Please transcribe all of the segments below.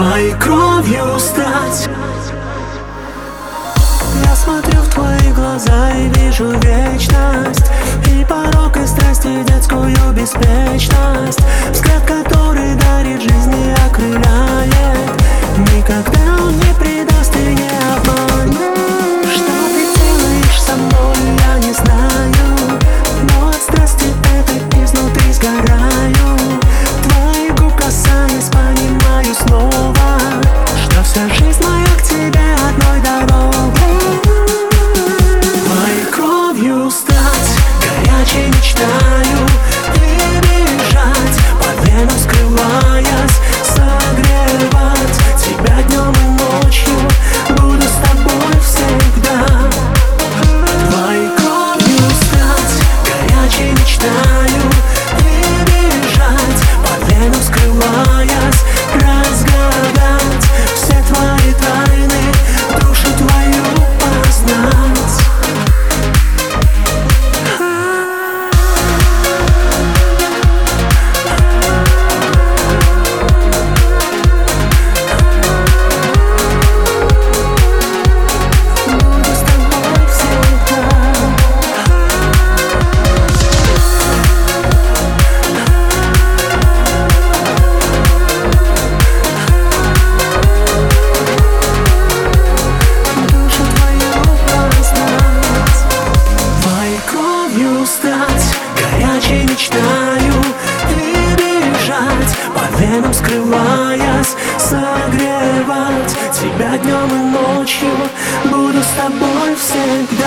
твоей кровью стать. Я смотрю в твои глаза и вижу вечность. И порог и страсти детскую беспечность. Взгляд, который дарит жизнь и окрыляет жизнь моя к тебе одной дорогой Твоей кровью стать Горячей мечтаю кровью стать Горячей мечтаю И бежать По венам скрываясь Согревать. Тебя днем и ночью Буду с тобой всегда.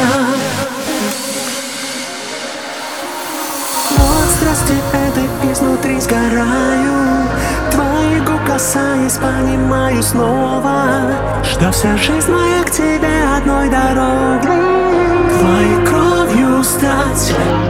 Но от страсти этой изнутри сгораю. Твоих губ касаясь, понимаю снова Что вся жизнь моя к тебе одной дорогой Твоей кровью стать